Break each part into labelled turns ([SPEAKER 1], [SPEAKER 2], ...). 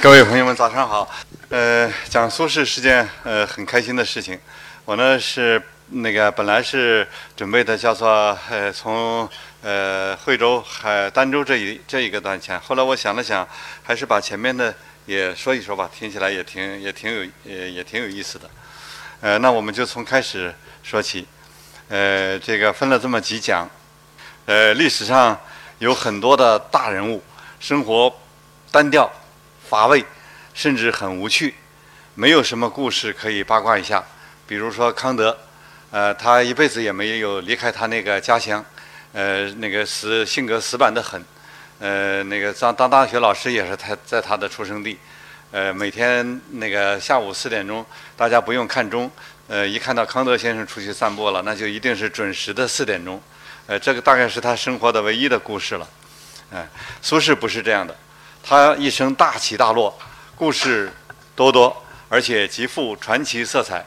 [SPEAKER 1] 各位朋友们，早上好。呃，讲苏轼是件呃很开心的事情。我呢是那个本来是准备的叫做呃从呃惠州海儋州这一这一个段前，后来我想了想，还是把前面的也说一说吧，听起来也挺也挺有也也挺有意思的。呃，那我们就从开始说起。呃，这个分了这么几讲。呃，历史上有很多的大人物，生活单调。乏味，甚至很无趣，没有什么故事可以八卦一下。比如说康德，呃，他一辈子也没有离开他那个家乡，呃，那个死性格死板得很，呃，那个当当大学老师也是他在他的出生地，呃，每天那个下午四点钟，大家不用看钟，呃，一看到康德先生出去散步了，那就一定是准时的四点钟，呃，这个大概是他生活的唯一的故事了，嗯，苏轼不是这样的。他一生大起大落，故事多多，而且极富传奇色彩。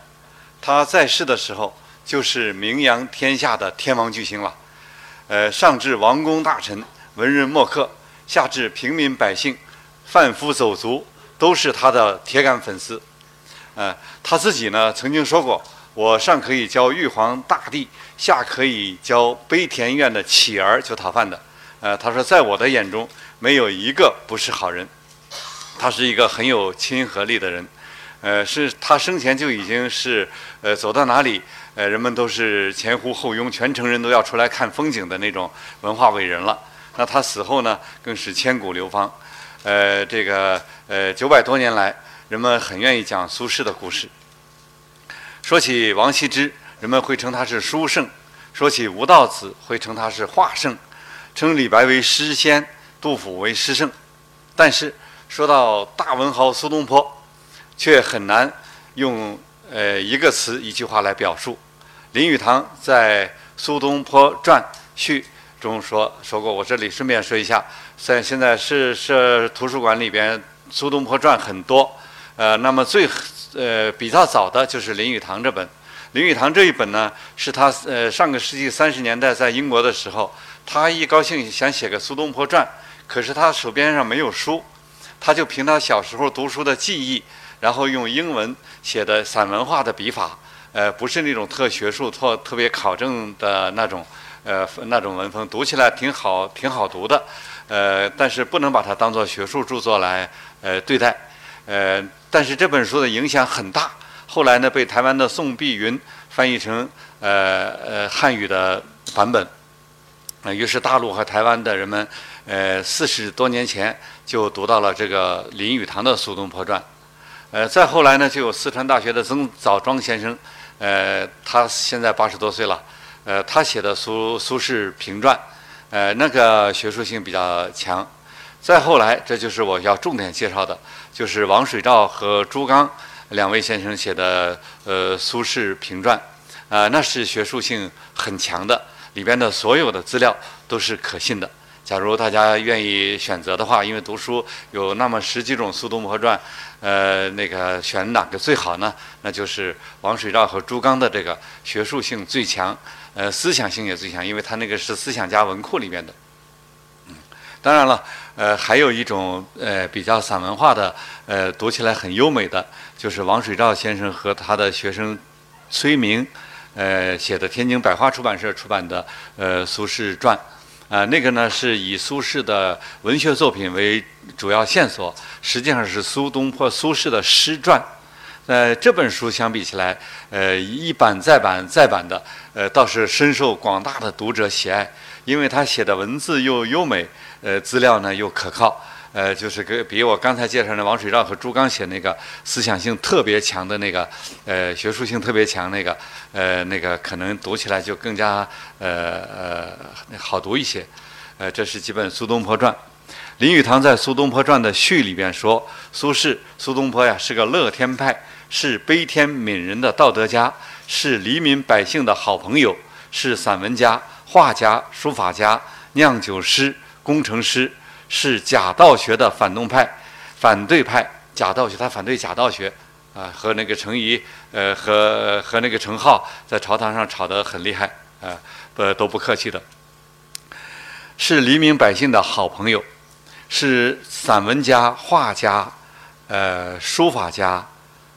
[SPEAKER 1] 他在世的时候，就是名扬天下的天王巨星了。呃，上至王公大臣、文人墨客，下至平民百姓、贩夫走卒，都是他的铁杆粉丝。呃，他自己呢曾经说过：“我上可以教玉皇大帝，下可以教悲田院的乞儿就讨饭的。”呃，他说，在我的眼中。没有一个不是好人，他是一个很有亲和力的人，呃，是他生前就已经是呃走到哪里，呃，人们都是前呼后拥，全城人都要出来看风景的那种文化伟人了。那他死后呢，更是千古流芳，呃，这个呃九百多年来，人们很愿意讲苏轼的故事。说起王羲之，人们会称他是书圣；说起吴道子，会称他是画圣；称李白为诗仙。杜甫为诗圣，但是说到大文豪苏东坡，却很难用呃一个词一句话来表述。林语堂在《苏东坡传序》中说说过，我这里顺便说一下，在现在是是图书馆里边《苏东坡传》很多，呃，那么最呃比较早的就是林语堂这本。林语堂这一本呢，是他呃上个世纪三十年代在英国的时候，他一高兴想写个《苏东坡传》。可是他手边上没有书，他就凭他小时候读书的记忆，然后用英文写的散文化的笔法，呃，不是那种特学术、特特别考证的那种，呃，那种文风，读起来挺好，挺好读的，呃，但是不能把它当做学术著作来，呃，对待，呃，但是这本书的影响很大，后来呢，被台湾的宋碧云翻译成呃呃汉语的版本，于是大陆和台湾的人们。呃，四十多年前就读到了这个林语堂的《苏东坡传》，呃，再后来呢，就有四川大学的曾枣庄先生，呃，他现在八十多岁了，呃，他写的《苏苏轼评传》，呃，那个学术性比较强。再后来，这就是我要重点介绍的，就是王水照和朱刚两位先生写的呃《苏轼评传》，啊，那是学术性很强的，里边的所有的资料都是可信的。假如大家愿意选择的话，因为读书有那么十几种《苏东坡传》，呃，那个选哪个最好呢？那就是王水照和朱刚的这个学术性最强，呃，思想性也最强，因为他那个是思想家文库里面的。嗯，当然了，呃，还有一种呃比较散文化的，呃，读起来很优美的，就是王水照先生和他的学生崔明，呃，写的天津百花出版社出版的呃《苏轼传》。啊，那个呢是以苏轼的文学作品为主要线索，实际上是苏东坡、苏轼的诗传。呃，这本书相比起来，呃，一版再版再版的，呃，倒是深受广大的读者喜爱，因为他写的文字又优美，呃，资料呢又可靠。呃，就是跟比我刚才介绍的王水照和朱刚写那个思想性特别强的那个，呃，学术性特别强那个，呃，那个可能读起来就更加呃呃好读一些。呃，这是几本《苏东坡传》。林语堂在《苏东坡传》的序里边说，苏轼、苏东坡呀是个乐天派，是悲天悯人的道德家，是黎民百姓的好朋友，是散文家、画家、书法家、酿酒师、工程师。是假道学的反动派、反对派，假道学他反对假道学，啊，和那个程颐，呃，和和那个程颢在朝堂上吵得很厉害，啊，不都不客气的。是黎民百姓的好朋友，是散文家、画家、呃，书法家、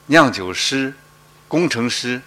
[SPEAKER 1] 酿酒师、工程师，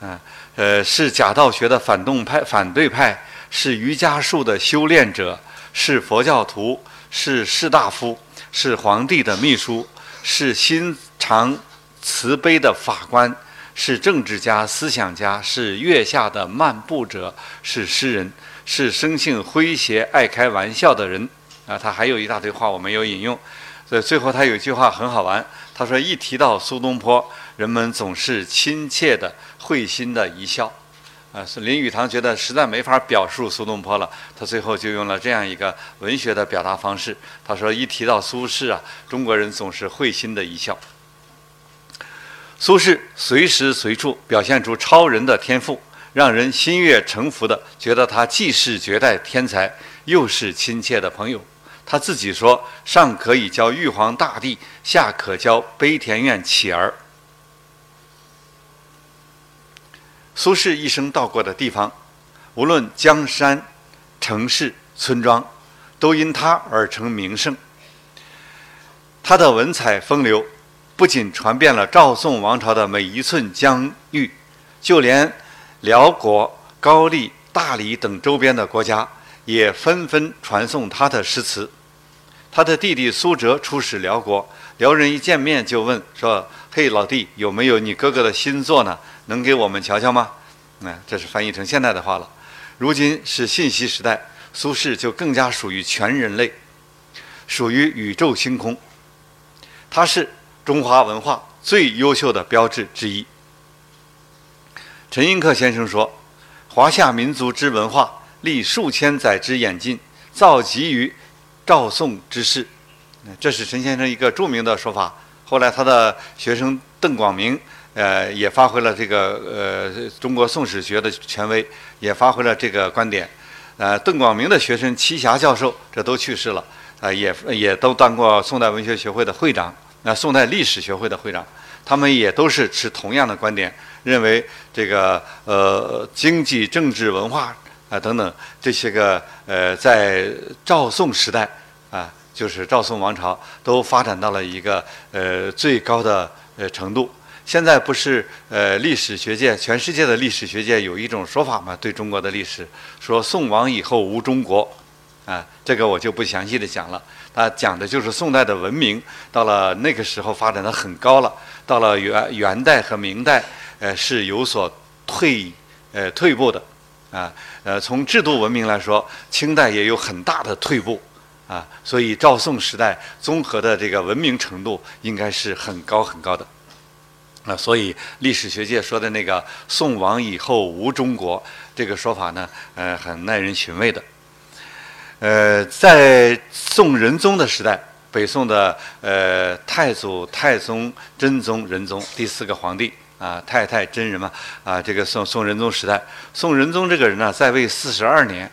[SPEAKER 1] 啊，呃，是假道学的反动派、反对派，是瑜伽术的修炼者，是佛教徒，是士大夫，是皇帝的秘书，是心肠慈悲的法官，是政治家、思想家，是月下的漫步者，是诗人，是生性诙谐、爱开玩笑的人。啊，他还有一大堆话我没有引用。所以最后他有一句话很好玩，他说：“一提到苏东坡，人们总是亲切的、会心的一笑。”啊，是林语堂觉得实在没法表述苏东坡了，他最后就用了这样一个文学的表达方式。他说：“一提到苏轼啊，中国人总是会心的一笑。”苏轼随时随处表现出超人的天赋，让人心悦诚服的觉得他既是绝代天才，又是亲切的朋友。他自己说：“上可以教玉皇大帝，下可教悲田院乞儿。”苏轼一生到过的地方，无论江山、城市、村庄，都因他而成名胜。他的文采风流，不仅传遍了赵宋王朝的每一寸疆域，就连辽国、高丽、大理等周边的国家，也纷纷传颂他的诗词。他的弟弟苏辙出使辽国，辽人一见面就问说：“嘿，老弟，有没有你哥哥的新作呢？能给我们瞧瞧吗？”那这是翻译成现代的话了。如今是信息时代，苏轼就更加属于全人类，属于宇宙星空。他是中华文化最优秀的标志之一。陈寅恪先生说：“华夏民族之文化，历数千载之演进，造极于。”赵宋之事，这是陈先生一个著名的说法。后来他的学生邓广明，呃，也发挥了这个呃中国宋史学的权威，也发挥了这个观点。呃，邓广明的学生栖霞教授，这都去世了，啊，也也都当过宋代文学学会的会长，那宋代历史学会的会长，他们也都是持同样的观点，认为这个呃经济、政治、文化。啊，等等这些个呃，在赵宋时代，就是赵宋王朝都发展到了一个呃最高的呃程度。现在不是呃历史学界，全世界的历史学界有一种说法嘛？对中国的历史，说宋亡以后无中国，啊，这个我就不详细的讲了。它讲的就是宋代的文明到了那个时候发展的很高了，到了元元代和明代，呃是有所退呃退步的。啊，呃，从制度文明来说，清代也有很大的退步，啊，所以赵宋时代综合的这个文明程度应该是很高很高的，啊，所以历史学界说的那个“宋亡以后无中国”这个说法呢，呃，很耐人寻味的。呃，在宋仁宗的时代，北宋的呃太祖、太宗、真宗、仁宗第四个皇帝。啊，太太真人嘛，啊，这个宋宋仁宗时代，宋仁宗这个人呢，在位四十二年，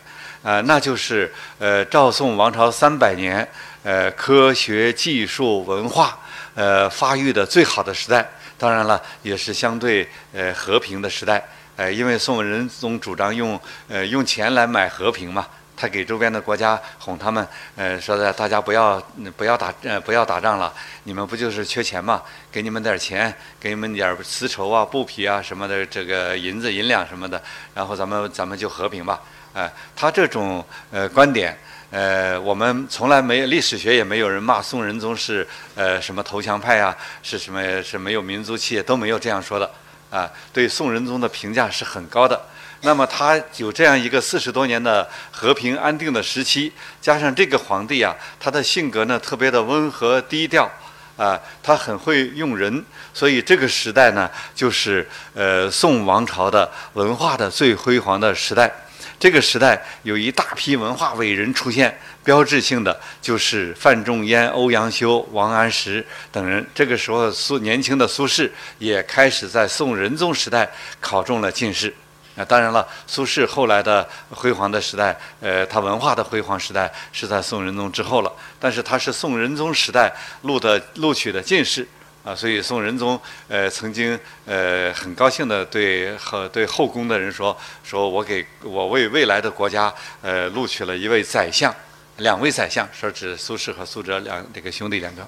[SPEAKER 1] 呃，那就是呃赵宋王朝三百年，呃科学技术文化呃发育的最好的时代，当然了，也是相对呃和平的时代，呃，因为宋仁宗主张用呃用钱来买和平嘛。他给周边的国家哄他们，呃，说的大家不要不要打呃不要打仗了，你们不就是缺钱吗？给你们点钱，给你们点丝绸啊、布匹啊什么的，这个银子银两什么的，然后咱们咱们就和平吧。哎，他这种呃观点，呃，我们从来没有历史学也没有人骂宋仁宗是呃什么投降派啊，是什么是没有民族气都没有这样说的啊。对宋仁宗的评价是很高的。那么他有这样一个四十多年的和平安定的时期，加上这个皇帝啊，他的性格呢特别的温和低调，啊，他很会用人，所以这个时代呢，就是呃宋王朝的文化的最辉煌的时代。这个时代有一大批文化伟人出现，标志性的就是范仲淹、欧阳修、王安石等人。这个时候，苏年轻的苏轼也开始在宋仁宗时代考中了进士。那当然了，苏轼后来的辉煌的时代，呃，他文化的辉煌时代是在宋仁宗之后了。但是他是宋仁宗时代录的录取的进士啊，所以宋仁宗呃曾经呃很高兴的对和对后宫的人说，说我给我为未来的国家呃录取了一位宰相，两位宰相，说指苏轼和苏辙两这个兄弟两个。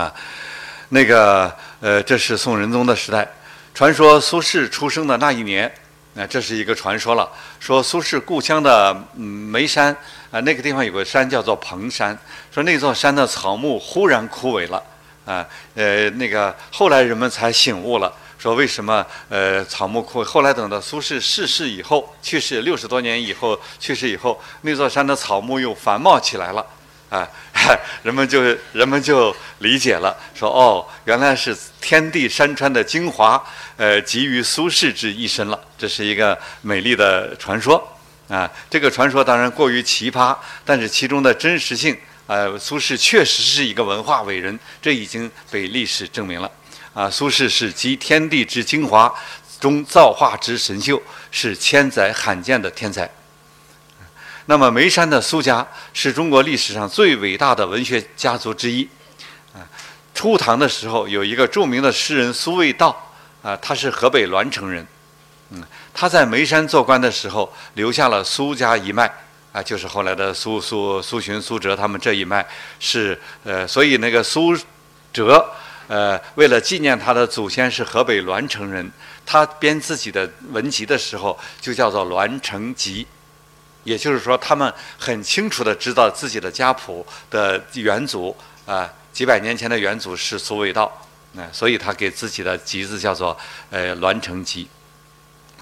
[SPEAKER 1] 啊，那个呃，这是宋仁宗的时代。传说苏轼出生的那一年，啊，这是一个传说了。说苏轼故乡的眉山啊，那个地方有个山叫做蓬山，说那座山的草木忽然枯萎了，啊，呃，那个后来人们才醒悟了，说为什么呃草木枯？后来等到苏轼逝世以后，去世六十多年以后，去世以后，那座山的草木又繁茂起来了。啊，人们就人们就理解了，说哦，原来是天地山川的精华，呃，集于苏轼之一身了。这是一个美丽的传说啊。这个传说当然过于奇葩，但是其中的真实性，呃，苏轼确实是一个文化伟人，这已经被历史证明了。啊，苏轼是集天地之精华，中造化之神秀，是千载罕见的天才。那么眉山的苏家是中国历史上最伟大的文学家族之一，啊，初唐的时候有一个著名的诗人苏味道，啊，他是河北栾城人，嗯，他在眉山做官的时候留下了苏家一脉，啊，就是后来的苏苏苏洵、苏辙他们这一脉是，呃，所以那个苏辙，呃，为了纪念他的祖先是河北栾城人，他编自己的文集的时候就叫做《栾城集》。也就是说，他们很清楚地知道自己的家谱的元祖啊，几百年前的元祖是苏味道，啊，所以他给自己的集子叫做呃《栾城集》，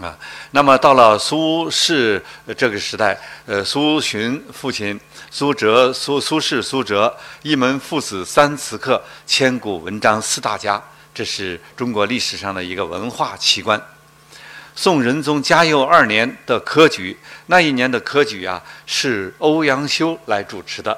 [SPEAKER 1] 啊，那么到了苏轼这个时代，呃，苏洵父亲苏辙、苏苏轼、苏辙一门父子三词客，千古文章四大家，这是中国历史上的一个文化奇观。宋仁宗嘉佑二年的科举，那一年的科举啊，是欧阳修来主持的，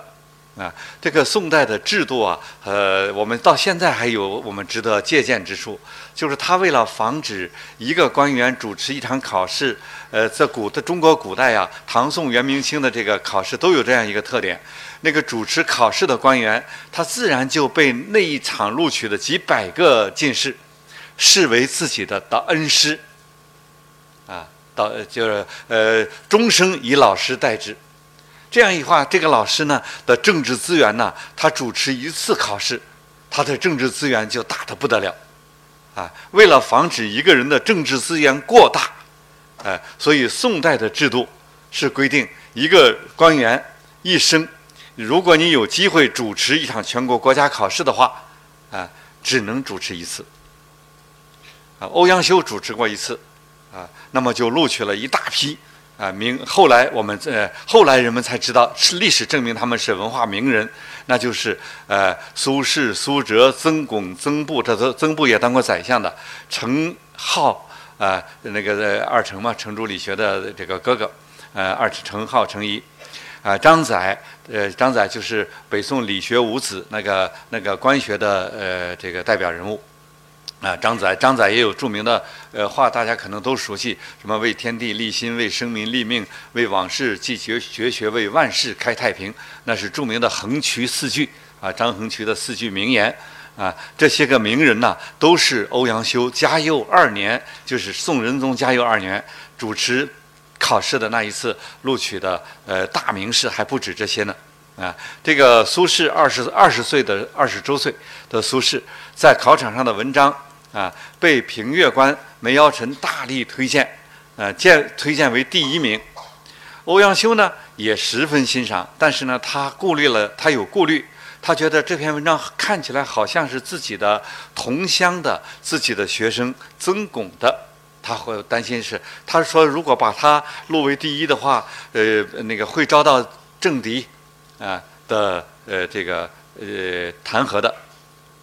[SPEAKER 1] 啊，这个宋代的制度啊，呃，我们到现在还有我们值得借鉴之处，就是他为了防止一个官员主持一场考试，呃，在古的中国古代啊，唐宋元明清的这个考试都有这样一个特点，那个主持考试的官员，他自然就被那一场录取的几百个进士视为自己的的恩师。啊，到就是呃，终生以老师待之，这样一话，这个老师呢的政治资源呢，他主持一次考试，他的政治资源就大的不得了，啊，为了防止一个人的政治资源过大，哎，所以宋代的制度是规定，一个官员一生，如果你有机会主持一场全国国家考试的话，啊，只能主持一次，啊，欧阳修主持过一次。啊，那么就录取了一大批啊名。后来我们呃，后来人们才知道，是历史证明他们是文化名人，那就是呃苏轼、苏辙、曾巩、曾布，这都曾布也当过宰相的，程颢呃，那个二程嘛，程朱理学的这个哥哥，呃，二程颢、程颐，啊，张载，呃，张载就是北宋理学五子那个那个官学的呃这个代表人物。啊，张载，张载也有著名的呃话，大家可能都熟悉，什么为天地立心，为生民立命，为往事继绝绝学，为万世开太平，那是著名的横渠四句啊，张横渠的四句名言啊，这些个名人呐，都是欧阳修嘉佑二年，就是宋仁宗嘉佑二年主持考试的那一次录取的呃大名士，还不止这些呢。啊，这个苏轼二十二十岁的二十周岁的苏轼，在考场上的文章。啊，被评阅官梅尧臣大力推荐，呃，荐推荐为第一名。欧阳修呢也十分欣赏，但是呢，他顾虑了，他有顾虑，他觉得这篇文章看起来好像是自己的同乡的自己的学生曾巩的，他会担心是，他说如果把他录为第一的话，呃，那个会遭到政敌啊的呃这个呃弹劾的，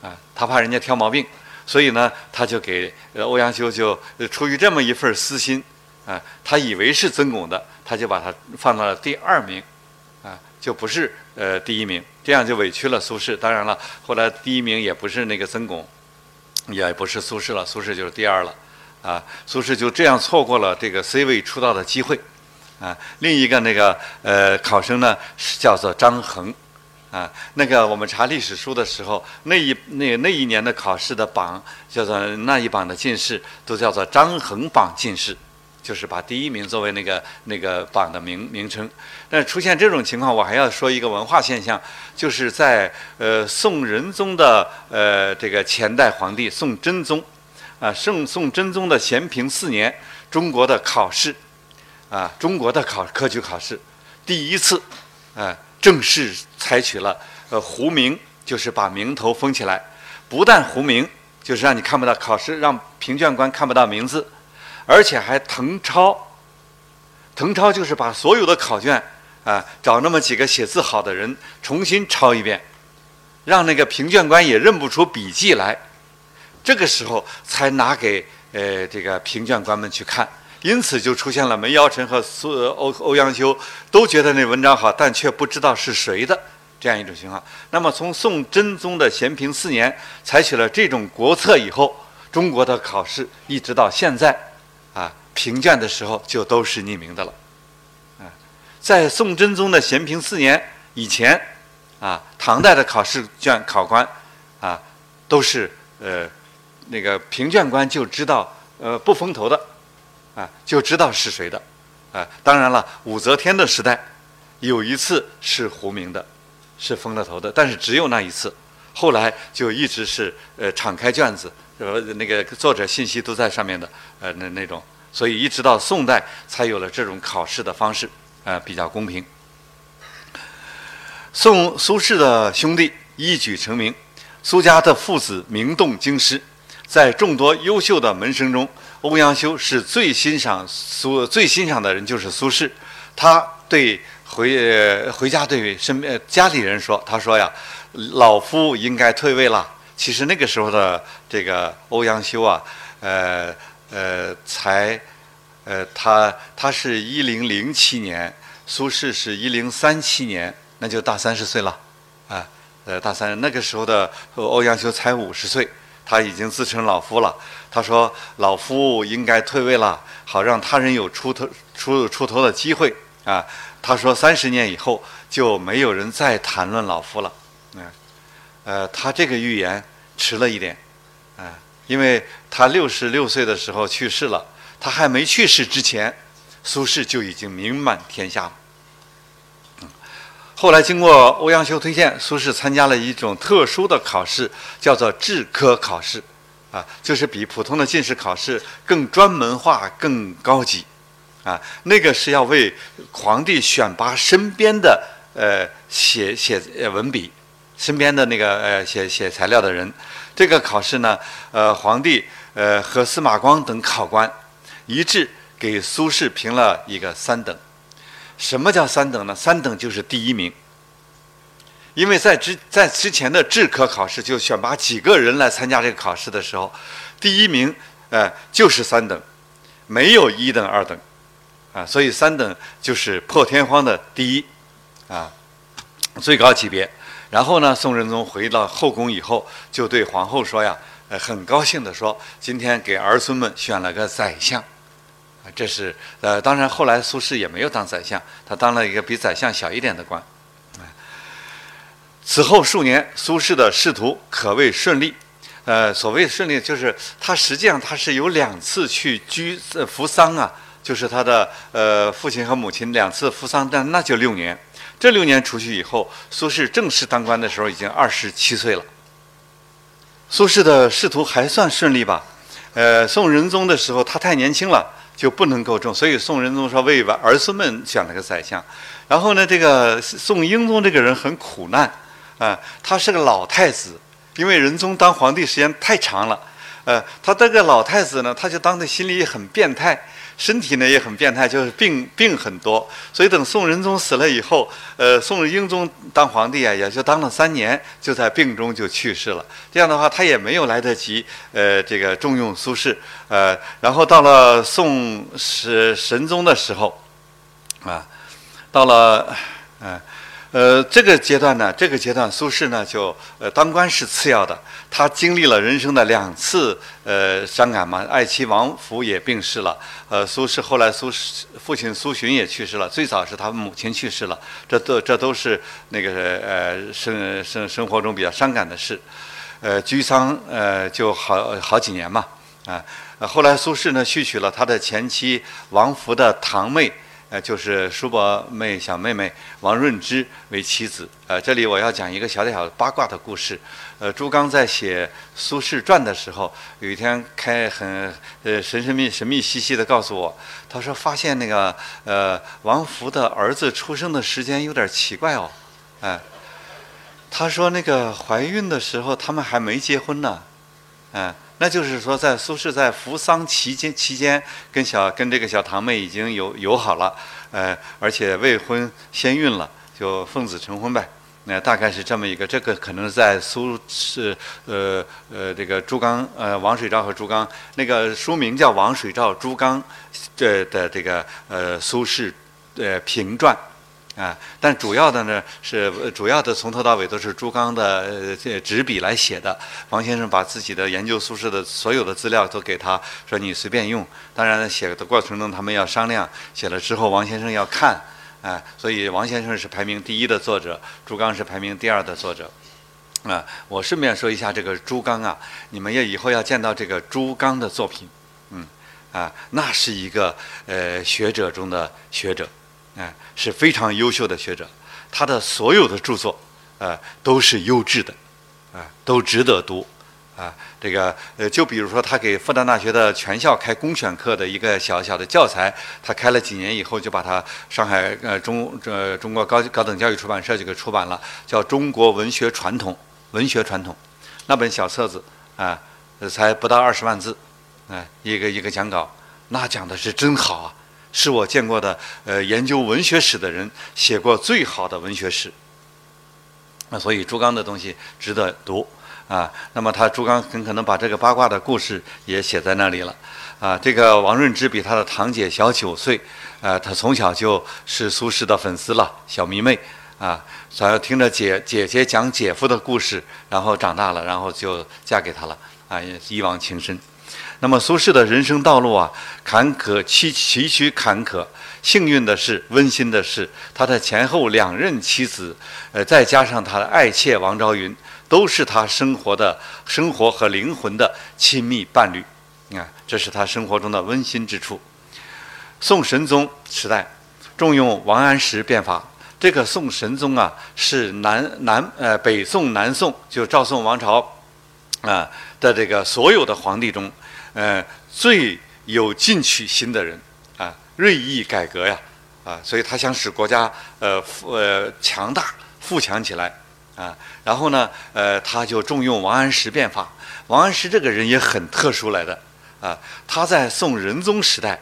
[SPEAKER 1] 啊，他怕人家挑毛病。所以呢，他就给欧阳修就出于这么一份私心，啊，他以为是曾巩的，他就把他放到了第二名，啊，就不是呃第一名，这样就委屈了苏轼。当然了，后来第一名也不是那个曾巩，也不是苏轼了，苏轼就是第二了，啊，苏轼就这样错过了这个 C 位出道的机会，啊，另一个那个呃考生呢是叫做张衡。啊，那个我们查历史书的时候，那一那那一年的考试的榜叫做那一榜的进士都叫做张衡榜进士，就是把第一名作为那个那个榜的名名称。但出现这种情况，我还要说一个文化现象，就是在呃宋仁宗的呃这个前代皇帝宋真宗，啊圣宋真宗的咸平四年，中国的考试，啊中国的考科举考试，第一次，啊正式采取了呃糊名，就是把名头封起来，不但糊名，就是让你看不到考试，让评卷官看不到名字，而且还誊抄。誊抄就是把所有的考卷。啊，找那么几个写字好的人重新抄一遍，让那个评卷官也认不出笔迹来，这个时候才拿给呃这个评卷官们去看。因此就出现了梅尧臣和苏欧欧阳修都觉得那文章好，但却不知道是谁的这样一种情况。那么从宋真宗的咸平四年采取了这种国策以后，中国的考试一直到现在，啊评卷的时候就都是匿名的了。啊在宋真宗的咸平四年以前，啊，唐代的考试卷考官，啊，都是呃，那个评卷官就知道，呃，不封头的，啊，就知道是谁的，啊，当然了，武则天的时代，有一次是胡名的，是封了头的，但是只有那一次，后来就一直是呃敞开卷子，呃那个作者信息都在上面的，呃那那种，所以一直到宋代才有了这种考试的方式。呃，比较公平。宋苏轼的兄弟一举成名，苏家的父子名动京师，在众多优秀的门生中，欧阳修是最欣赏苏最欣赏的人，就是苏轼。他对回回家对身边家里人说：“他说呀，老夫应该退位了。”其实那个时候的这个欧阳修啊，呃呃才。呃，他他是一零零七年，苏轼是一零三七年，那就大三十岁了，啊，呃，大三那个时候的欧阳修才五十岁，他已经自称老夫了。他说：“老夫应该退位了，好让他人有出头出出头的机会。”啊，他说三十年以后就没有人再谈论老夫了。嗯，呃，他这个预言迟了一点，啊，因为他六十六岁的时候去世了。他还没去世之前，苏轼就已经名满天下了。后来经过欧阳修推荐，苏轼参加了一种特殊的考试，叫做制科考试，啊，就是比普通的进士考试更专门化、更高级，啊，那个是要为皇帝选拔身边的呃写写文笔、身边的那个呃写写材料的人。这个考试呢，呃，皇帝呃和司马光等考官。一致给苏轼评了一个三等。什么叫三等呢？三等就是第一名。因为在之在之前的制科考试，就选拔几个人来参加这个考试的时候，第一名，呃，就是三等，没有一等、二等，啊，所以三等就是破天荒的第一，啊，最高级别。然后呢，宋仁宗回到后宫以后，就对皇后说呀，呃，很高兴地说，今天给儿孙们选了个宰相。啊这是呃，当然后来苏轼也没有当宰相，他当了一个比宰相小一点的官。此后数年，苏轼的仕途可谓顺利。呃，所谓顺利，就是他实际上他是有两次去居扶丧啊，就是他的呃父亲和母亲两次扶丧，但那就六年。这六年出去以后，苏轼正式当官的时候已经二十七岁了。苏轼的仕途还算顺利吧？呃，宋仁宗的时候他太年轻了。就不能够中，所以宋仁宗说为儿孙们选了个宰相。然后呢，这个宋英宗这个人很苦难啊，他是个老太子，因为仁宗当皇帝时间太长了，呃，他这个老太子呢，他就当的心里很变态。身体呢也很变态，就是病病很多，所以等宋仁宗死了以后，呃，宋英宗当皇帝啊，也就当了三年，就在病中就去世了。这样的话，他也没有来得及，呃，这个重用苏轼，呃，然后到了宋神神宗的时候，啊，到了，嗯。呃，这个阶段呢，这个阶段苏轼呢就呃当官是次要的，他经历了人生的两次呃伤感嘛，爱妻王弗也病逝了，呃，苏轼后来苏轼父亲苏洵也去世了，最早是他母亲去世了，这都这都是那个呃生生生活中比较伤感的事，呃，居丧呃就好好几年嘛，啊。后来苏轼呢续娶了他的前妻王弗的堂妹。呃，就是叔伯妹小妹妹王润之为妻子。呃，这里我要讲一个小小八卦的故事。呃，朱刚在写《苏轼传》的时候，有一天开很呃神神秘神秘兮兮的告诉我，他说发现那个呃王弗的儿子出生的时间有点奇怪哦。哎，他说那个怀孕的时候他们还没结婚呢。哎。那就是说，在苏轼在扶丧期间期间，跟小跟这个小堂妹已经有友好了，呃，而且未婚先孕了，就奉子成婚呗。那大概是这么一个，这个可能在苏轼，呃呃，这个朱刚，呃，王水照和朱刚，那个书名叫《王水照朱刚》这的这个呃苏轼呃评传。啊，但主要的呢是主要的从头到尾都是朱刚的这纸笔来写的。王先生把自己的研究苏轼的所有的资料都给他说：“你随便用。”当然，写的过程中他们要商量，写了之后王先生要看，啊，所以王先生是排名第一的作者，朱刚是排名第二的作者。啊，我顺便说一下这个朱刚啊，你们要以后要见到这个朱刚的作品，嗯，啊，那是一个呃学者中的学者。哎，是非常优秀的学者，他的所有的著作，呃，都是优质的，啊，都值得读，啊，这个呃，就比如说他给复旦大学的全校开公选课的一个小小的教材，他开了几年以后，就把它上海呃中这中国高高等教育出版社就给出版了，叫《中国文学传统》，文学传统，那本小册子啊，才不到二十万字，哎，一个一个讲稿，那讲的是真好啊。是我见过的，呃，研究文学史的人写过最好的文学史。那所以朱刚的东西值得读啊。那么他朱刚很可能把这个八卦的故事也写在那里了啊。这个王润之比他的堂姐小九岁，啊，他从小就是苏轼的粉丝了，小迷妹啊，想要听着姐姐姐讲姐夫的故事，然后长大了，然后就嫁给他了啊，一往情深。那么苏轼的人生道路啊，坎坷崎崎岖坎坷。幸运的是，温馨的是，他的前后两任妻子，呃，再加上他的爱妾王昭云，都是他生活的生活和灵魂的亲密伴侣。你看，这是他生活中的温馨之处。宋神宗时代，重用王安石变法。这个宋神宗啊，是南南呃北宋南宋，就赵宋王朝啊的这个所有的皇帝中。呃，最有进取心的人啊，锐意改革呀，啊，所以他想使国家呃富呃强大富强起来啊。然后呢，呃，他就重用王安石变法。王安石这个人也很特殊来的啊，他在宋仁宗时代，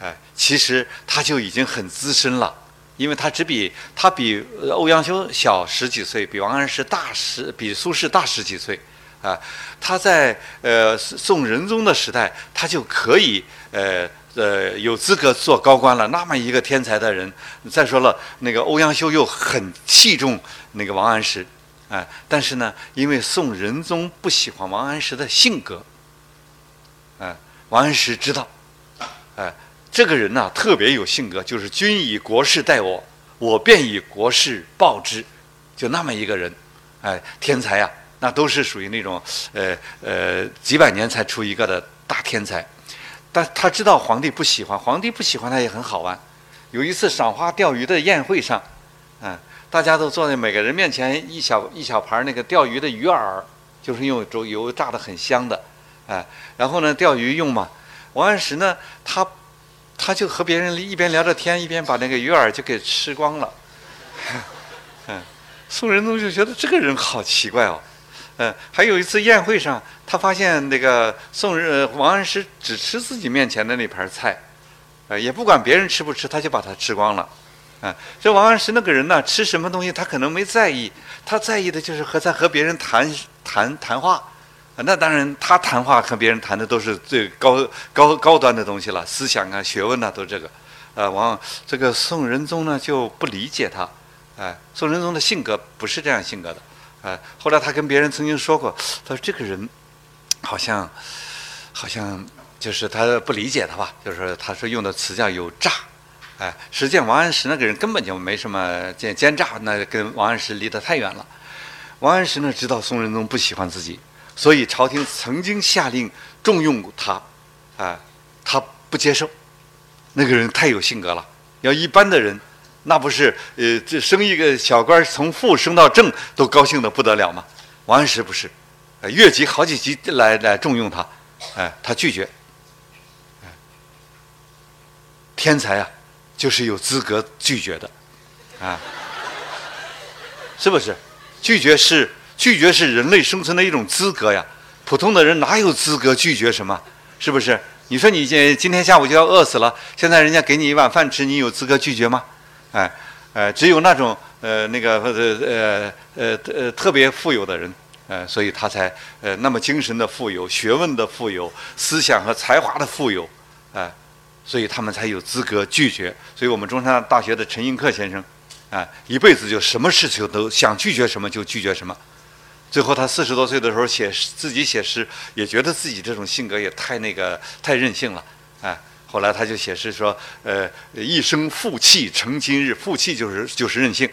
[SPEAKER 1] 哎，其实他就已经很资深了，因为他只比他比欧阳修小十几岁，比王安石大十，比苏轼大十几岁。啊，他在呃宋仁宗的时代，他就可以呃呃有资格做高官了。那么一个天才的人，再说了，那个欧阳修又很器重那个王安石，啊，但是呢，因为宋仁宗不喜欢王安石的性格，啊，王安石知道，哎，这个人呢特别有性格，就是君以国事待我，我便以国事报之，就那么一个人，哎，天才呀。那都是属于那种，呃呃，几百年才出一个的大天才，但他知道皇帝不喜欢，皇帝不喜欢他也很好玩。有一次赏花钓鱼的宴会上，啊，大家都坐在每个人面前一小一小盘那个钓鱼的鱼饵，就是用油油炸的很香的，哎，然后呢钓鱼用嘛。王安石呢，他他就和别人一边聊着天，一边把那个鱼饵就给吃光了。嗯，宋仁宗就觉得这个人好奇怪哦。嗯，还有一次宴会上，他发现那个宋日王安石只吃自己面前的那盘菜，呃，也不管别人吃不吃，他就把它吃光了。啊，这王安石那个人呢，吃什么东西他可能没在意，他在意的就是和在和别人谈谈谈话。那当然，他谈话和别人谈的都是最高高高端的东西了，思想啊、学问啊都这个。呃，王这个宋仁宗呢就不理解他，哎，宋仁宗的性格不是这样性格的。哎，后来他跟别人曾经说过，他说这个人好像好像就是他不理解他吧，就是他说用的词叫有诈。哎，实际上王安石那个人根本就没什么奸奸诈，那跟王安石离得太远了。王安石呢知道宋仁宗不喜欢自己，所以朝廷曾经下令重用他，啊，他不接受。那个人太有性格了，要一般的人，那不是呃，这升一个小官从副升到正都高兴的不得了吗？王安石不是，呃越级好几级来来重用他，哎，他拒绝。天才啊，就是有资格拒绝的，啊，是不是？拒绝是拒绝是人类生存的一种资格呀。普通的人哪有资格拒绝什么？是不是？你说你今今天下午就要饿死了，现在人家给你一碗饭吃，你有资格拒绝吗？哎，呃，只有那种呃那个呃呃呃特别富有的人，呃，所以他才呃那么精神的富有、学问的富有、思想和才华的富有，哎。所以他们才有资格拒绝。所以我们中山大学的陈寅恪先生，啊，一辈子就什么事情都想拒绝什么就拒绝什么。最后他四十多岁的时候写自己写诗，也觉得自己这种性格也太那个太任性了，啊。后来他就写诗说：“呃，一生负气成今日，负气就是就是任性，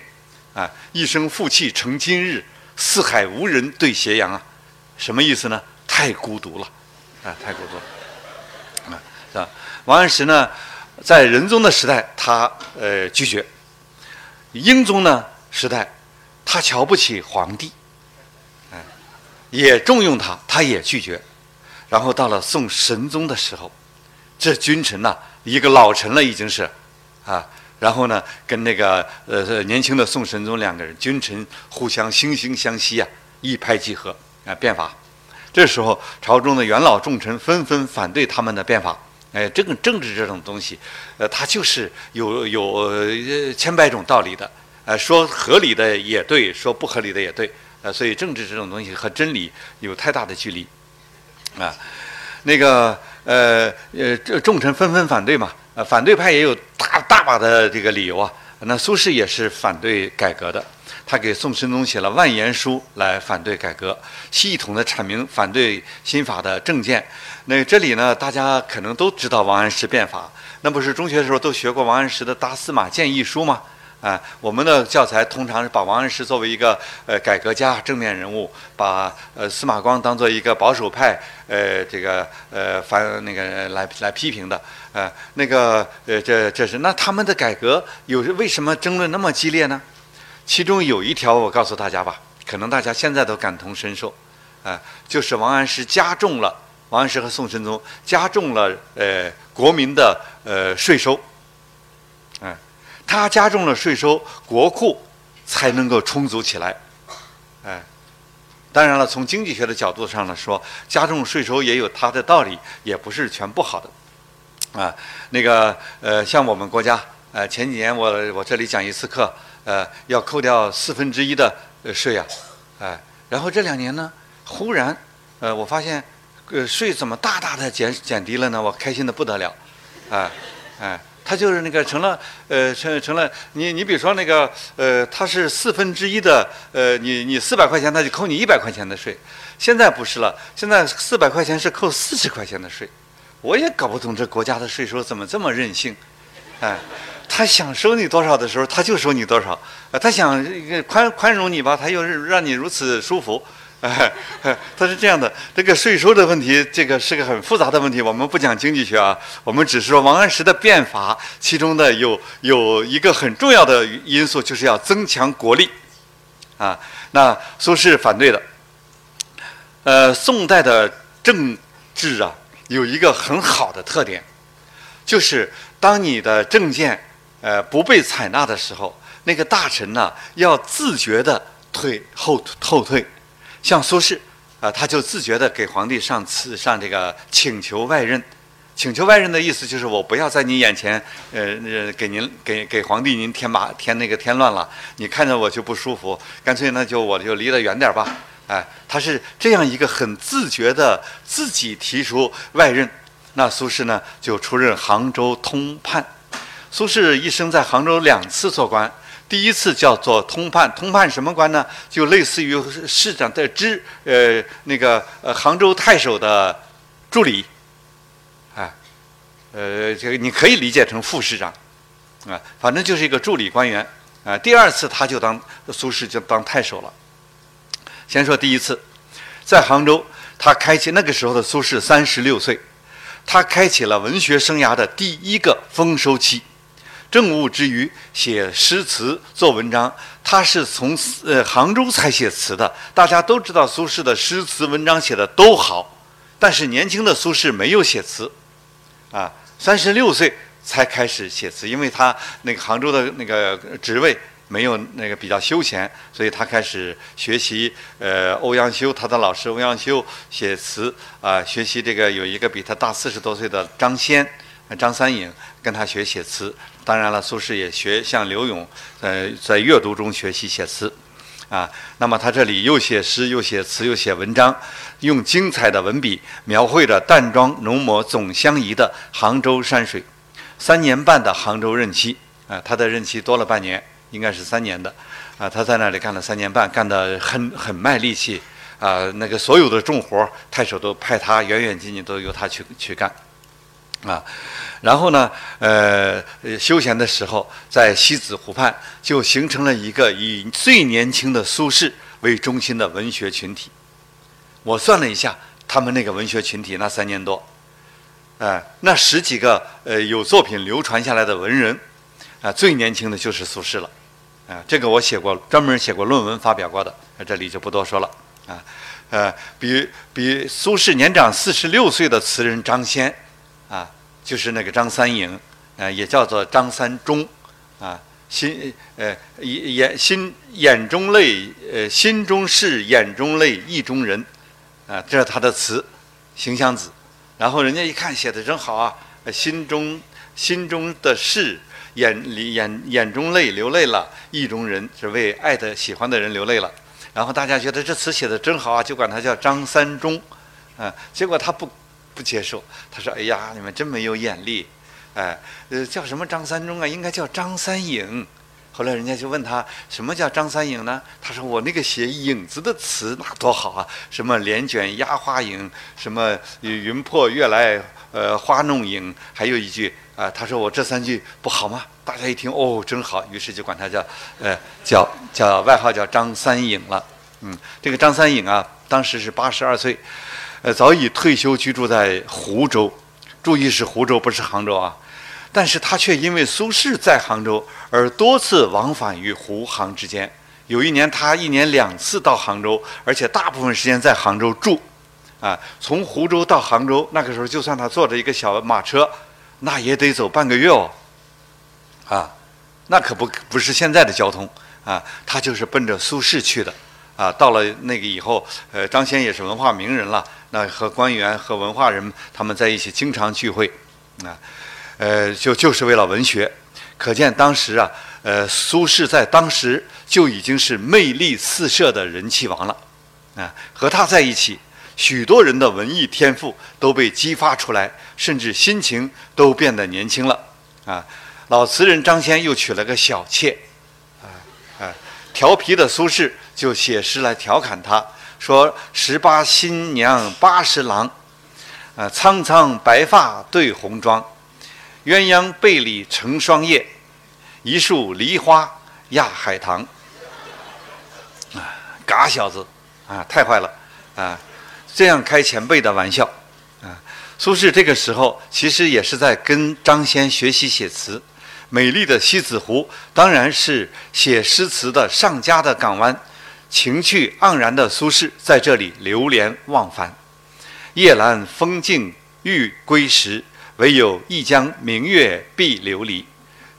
[SPEAKER 1] 啊，一生负气成今日，四海无人对斜阳啊，什么意思呢？太孤独了，啊，太孤独了，啊，是吧？”王安石呢，在仁宗的时代，他呃拒绝；英宗呢时代，他瞧不起皇帝，哎，也重用他，他也拒绝。然后到了宋神宗的时候，这君臣呐，一个老臣了已经是，啊，然后呢，跟那个呃年轻的宋神宗两个人君臣互相惺惺相惜啊，一拍即合啊变法。这时候朝中的元老重臣纷纷反对他们的变法。哎，这个政治这种东西，呃，它就是有有千百种道理的，呃，说合理的也对，说不合理的也对，呃，所以政治这种东西和真理有太大的距离，啊，那个呃呃，众臣纷纷反对嘛，呃，反对派也有大大把的这个理由啊，那苏轼也是反对改革的。他给宋神宗写了万言书来反对改革，系统的阐明反对新法的政见。那这里呢，大家可能都知道王安石变法，那不是中学的时候都学过王安石的《大司马谏议书》吗？啊，我们的教材通常是把王安石作为一个呃改革家、正面人物，把呃司马光当做一个保守派，呃这个呃反那个来来批评的。呃，那个呃这这是那他们的改革有为什么争论那么激烈呢？其中有一条，我告诉大家吧，可能大家现在都感同身受，啊，就是王安石加重了王安石和宋神宗加重了呃国民的呃税收，他加重了税收，国库才能够充足起来，哎，当然了，从经济学的角度上来说，加重税收也有它的道理，也不是全不好的，啊，那个呃，像我们国家，呃，前几年我我这里讲一次课。呃，要扣掉四分之一的税啊，哎，然后这两年呢，忽然，呃，我发现，呃，税怎么大大的减减低了呢？我开心的不得了，哎，哎，它就是那个成了，呃，成成了，你你比如说那个，呃，它是四分之一的，呃，你你四百块钱，它就扣你一百块钱的税，现在不是了，现在四百块钱是扣四十块钱的税，我也搞不懂这国家的税收怎么这么任性，哎。他想收你多少的时候，他就收你多少；啊，他想宽宽容你吧，他又让你如此舒服。哎，他是这样的。这个税收的问题，这个是个很复杂的问题。我们不讲经济学啊，我们只是说王安石的变法，其中的有有一个很重要的因素，就是要增强国力。啊，那苏轼反对的。呃，宋代的政治啊，有一个很好的特点，就是当你的政见。呃，不被采纳的时候，那个大臣呢，要自觉的退后后退。像苏轼啊，他就自觉的给皇帝上赐上这个请求外任。请求外任的意思就是我不要在你眼前，呃，给您给给皇帝您添麻添那个添乱了。你看着我就不舒服，干脆呢就我就离得远点吧。哎，他是这样一个很自觉的自己提出外任。那苏轼呢就出任杭州通判。苏轼一生在杭州两次做官，第一次叫做通判，通判什么官呢？就类似于市长的知，呃，那个呃杭州太守的助理，啊，呃，这个你可以理解成副市长，啊，反正就是一个助理官员，啊，第二次他就当苏轼就当太守了。先说第一次，在杭州，他开启那个时候的苏轼三十六岁，他开启了文学生涯的第一个丰收期。政务之余，写诗词、做文章，他是从呃杭州才写词的。大家都知道苏轼的诗词文章写的都好，但是年轻的苏轼没有写词，啊，三十六岁才开始写词，因为他那个杭州的那个职位没有那个比较休闲，所以他开始学习呃欧阳修，他的老师欧阳修写词啊，学习这个有一个比他大四十多岁的张先。张三影跟他学写词，当然了，苏轼也学向柳永，呃，在阅读中学习写词，啊，那么他这里又写诗，又写词，又写文章，用精彩的文笔描绘着淡妆浓抹总相宜的杭州山水。三年半的杭州任期，啊，他的任期多了半年，应该是三年的，啊，他在那里干了三年半，干得很很卖力气，啊，那个所有的重活太守都派他，远远近近都由他去去干。啊，然后呢，呃，休闲的时候在西子湖畔就形成了一个以最年轻的苏轼为中心的文学群体。我算了一下，他们那个文学群体那三年多，哎，那十几个呃有作品流传下来的文人，啊，最年轻的就是苏轼了，啊，这个我写过专门写过论文发表过的，这里就不多说了，啊，呃，比比苏轼年长四十六岁的词人张先。就是那个张三影，啊，也叫做张三忠，啊，心呃眼眼心眼中泪，呃心中事眼中泪意中人，啊，这是他的词，《行香子》，然后人家一看写的真好啊，心中心中的事眼里眼眼中泪流泪了，意中人是为爱的喜欢的人流泪了，然后大家觉得这词写的真好啊，就管他叫张三忠，啊，结果他不。不接受，他说：“哎呀，你们真没有眼力，哎，呃，叫什么张三中啊？应该叫张三影。”后来人家就问他：“什么叫张三影呢？”他说：“我那个写影子的词那多好啊，什么帘卷压花影，什么云破月来呃花弄影，还有一句啊，他说我这三句不好吗？大家一听哦，真好，于是就管他叫呃叫叫外号叫张三影了。嗯，这个张三影啊，当时是八十二岁。”呃，早已退休居住在湖州，注意是湖州，不是杭州啊。但是他却因为苏轼在杭州，而多次往返于湖杭之间。有一年，他一年两次到杭州，而且大部分时间在杭州住。啊，从湖州到杭州，那个时候就算他坐着一个小马车，那也得走半个月哦。啊，那可不不是现在的交通啊，他就是奔着苏轼去的。啊，到了那个以后，呃，张先也是文化名人了。那和官员和文化人他们在一起经常聚会，啊，呃，就就是为了文学。可见当时啊，呃，苏轼在当时就已经是魅力四射的人气王了。啊，和他在一起，许多人的文艺天赋都被激发出来，甚至心情都变得年轻了。啊，老词人张先又娶了个小妾，啊啊，调皮的苏轼。就写诗来调侃他，说：“十八新娘八十郎，啊，苍苍白发对红妆，鸳鸯被里成双夜，一树梨花压海棠。”啊，嘎小子，啊，太坏了，啊，这样开前辈的玩笑，啊，苏轼这个时候其实也是在跟张先学习写词。美丽的西子湖当然是写诗词的上佳的港湾。情趣盎然的苏轼在这里流连忘返。夜阑风静欲归时，唯有一江明月碧琉璃。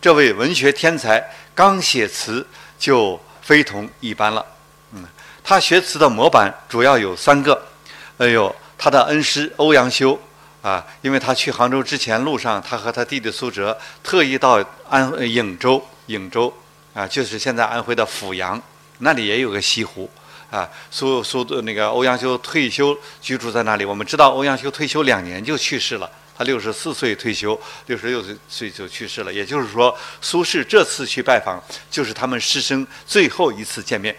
[SPEAKER 1] 这位文学天才刚写词就非同一般了。嗯，他学词的模板主要有三个。哎呦，他的恩师欧阳修啊，因为他去杭州之前路上，他和他弟弟苏辙特意到安颍州，颍州啊，就是现在安徽的阜阳。那里也有个西湖，啊，苏苏那个欧阳修退休居住在那里。我们知道欧阳修退休两年就去世了，他六十四岁退休，六十六岁岁就去世了。也就是说，苏轼这次去拜访，就是他们师生最后一次见面。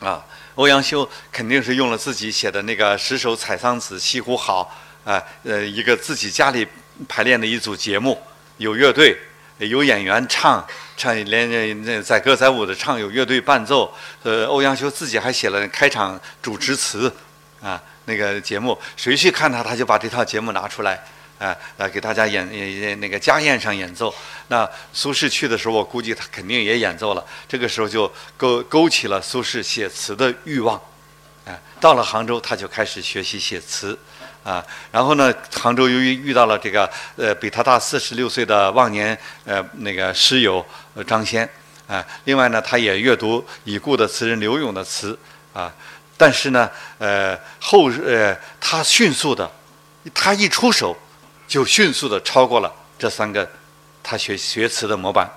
[SPEAKER 1] 啊，欧阳修肯定是用了自己写的那个十首《采桑子·西湖好》啊，呃，一个自己家里排练的一组节目，有乐队。有演员唱唱，连那那载歌载舞的唱，有乐队伴奏。呃，欧阳修自己还写了开场主持词，啊，那个节目，谁去看他，他就把这套节目拿出来，啊，来给大家演演那个家宴上演奏。那苏轼去的时候，我估计他肯定也演奏了。这个时候就勾勾起了苏轼写词的欲望，啊，到了杭州他就开始学习写词，啊，然后呢，杭州由于遇到了这个呃比他大四十六岁的忘年呃那个诗友张先，啊，另外呢，他也阅读已故的词人柳永的词，啊。但是呢，呃，后呃，他迅速的，他一出手，就迅速的超过了这三个他学学词的模板。